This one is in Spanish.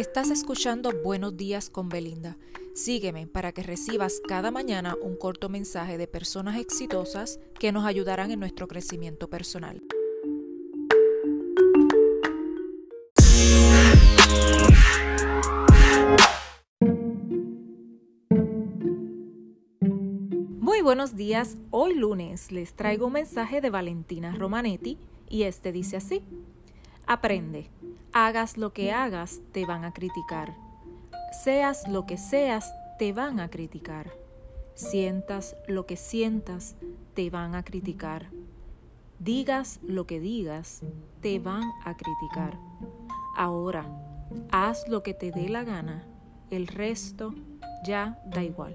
Estás escuchando Buenos días con Belinda. Sígueme para que recibas cada mañana un corto mensaje de personas exitosas que nos ayudarán en nuestro crecimiento personal. Muy buenos días, hoy lunes les traigo un mensaje de Valentina Romanetti y este dice así. Aprende. Hagas lo que hagas, te van a criticar. Seas lo que seas, te van a criticar. Sientas lo que sientas, te van a criticar. Digas lo que digas, te van a criticar. Ahora, haz lo que te dé la gana, el resto ya da igual.